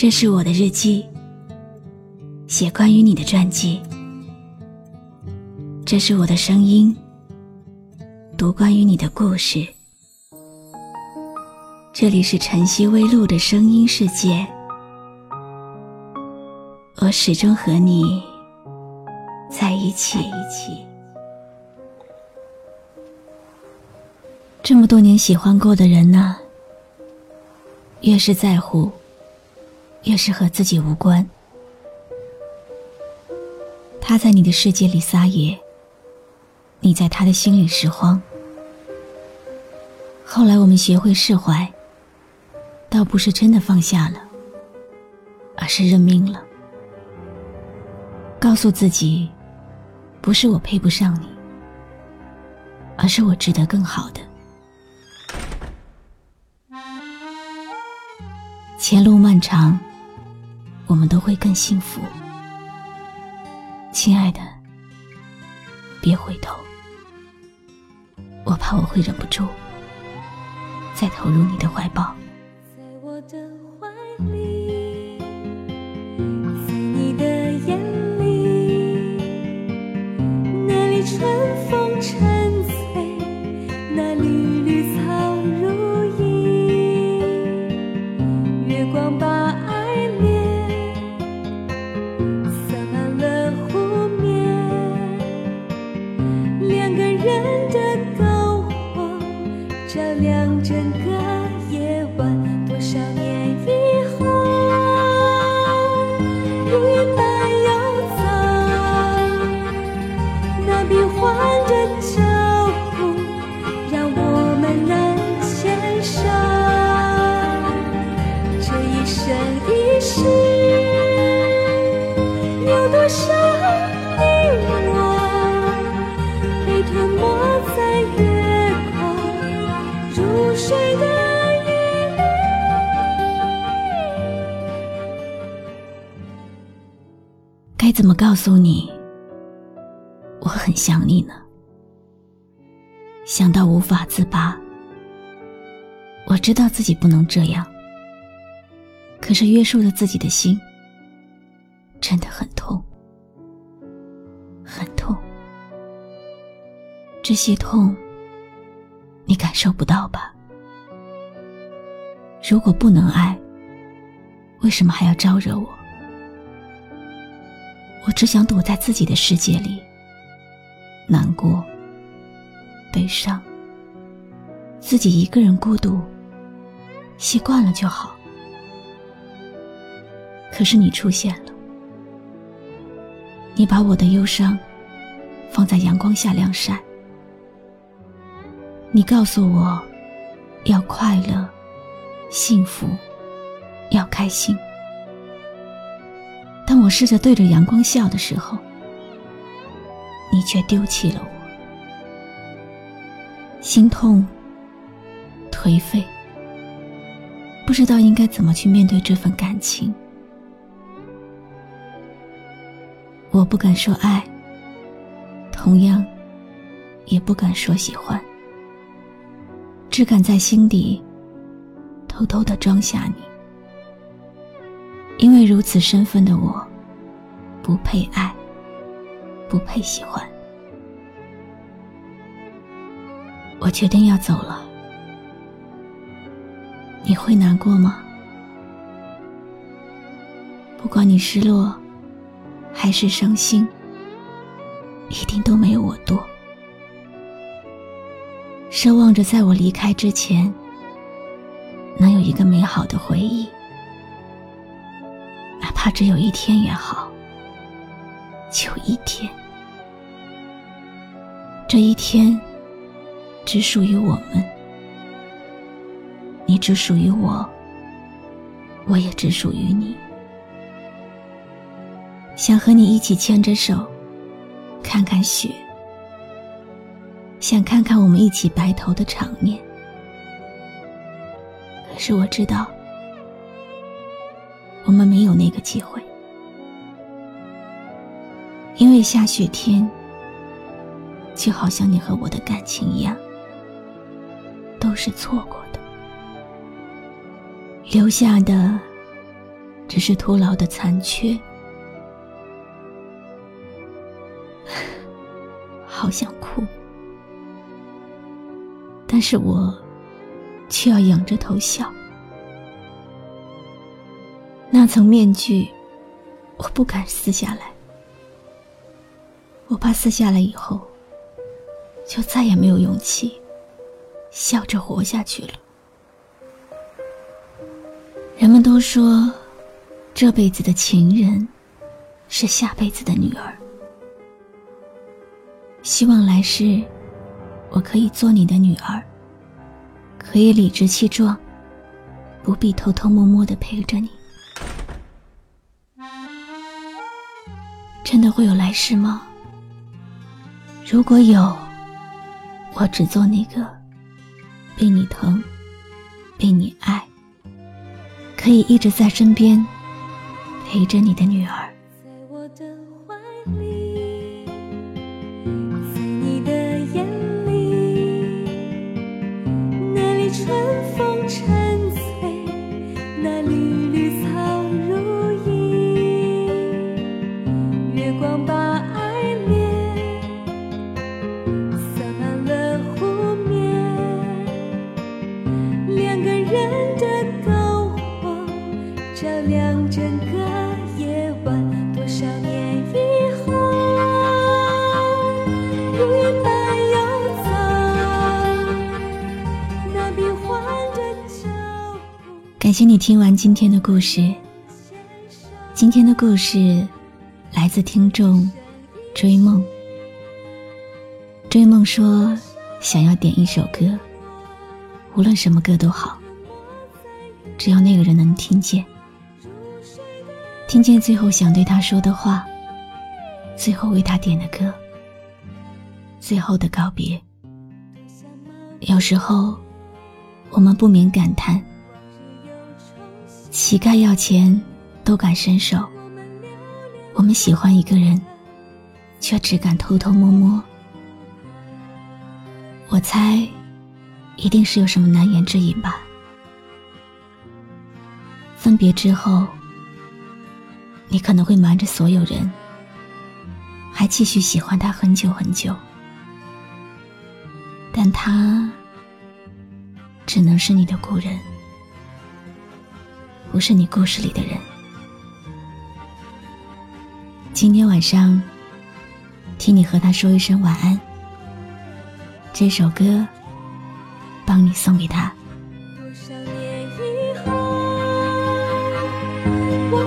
这是我的日记，写关于你的传记。这是我的声音，读关于你的故事。这里是晨曦微露的声音世界，我始终和你在一起。这么多年喜欢过的人呢，越是在乎，越是和自己无关。他在你的世界里撒野，你在他的心里拾荒。后来我们学会释怀，倒不是真的放下了，而是认命了，告诉自己，不是我配不上你，而是我值得更好的。前路漫长，我们都会更幸福。亲爱的，别回头，我怕我会忍不住再投入你的怀抱。在我的怀里，在你的眼里，那里春风沉醉，那里绿草该怎么告诉你，我很想你呢？想到无法自拔。我知道自己不能这样，可是约束着自己的心，真的很痛，很痛。这些痛，你感受不到吧？如果不能爱，为什么还要招惹我？我只想躲在自己的世界里，难过、悲伤，自己一个人孤独，习惯了就好。可是你出现了，你把我的忧伤放在阳光下晾晒，你告诉我，要快乐、幸福，要开心。当我试着对着阳光笑的时候，你却丢弃了我，心痛、颓废，不知道应该怎么去面对这份感情。我不敢说爱，同样也不敢说喜欢，只敢在心底偷偷的装下你。因为如此身份的我，不配爱，不配喜欢。我决定要走了，你会难过吗？不管你失落，还是伤心，一定都没有我多。奢望着在我离开之前，能有一个美好的回忆。哪怕只有一天也好，就一天。这一天，只属于我们。你只属于我，我也只属于你。想和你一起牵着手，看看雪，想看看我们一起白头的场面。可是我知道。我没有那个机会，因为下雪天，就好像你和我的感情一样，都是错过的，留下的只是徒劳的残缺。好想哭，但是我却要仰着头笑。那层面具，我不敢撕下来，我怕撕下来以后，就再也没有勇气笑着活下去了。人们都说，这辈子的情人是下辈子的女儿。希望来世，我可以做你的女儿，可以理直气壮，不必偷偷摸摸的陪着你。真的会有来世吗？如果有，我只做那个被你疼、被你爱，可以一直在身边陪着你的女儿。感谢你听完今天的故事。今天的故事来自听众追梦。追梦说想要点一首歌，无论什么歌都好，只要那个人能听见，听见最后想对他说的话，最后为他点的歌，最后的告别。有时候，我们不免感叹。乞丐要钱都敢伸手，我们喜欢一个人，却只敢偷偷摸摸。我猜，一定是有什么难言之隐吧。分别之后，你可能会瞒着所有人，还继续喜欢他很久很久，但他只能是你的故人。不是你故事里的人。今天晚上，替你和他说一声晚安。这首歌，帮你送给他。我